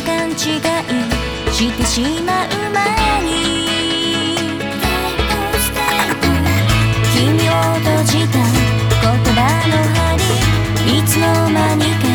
と勘違いしてしまう前に。君を閉じた言葉の針いつの間にか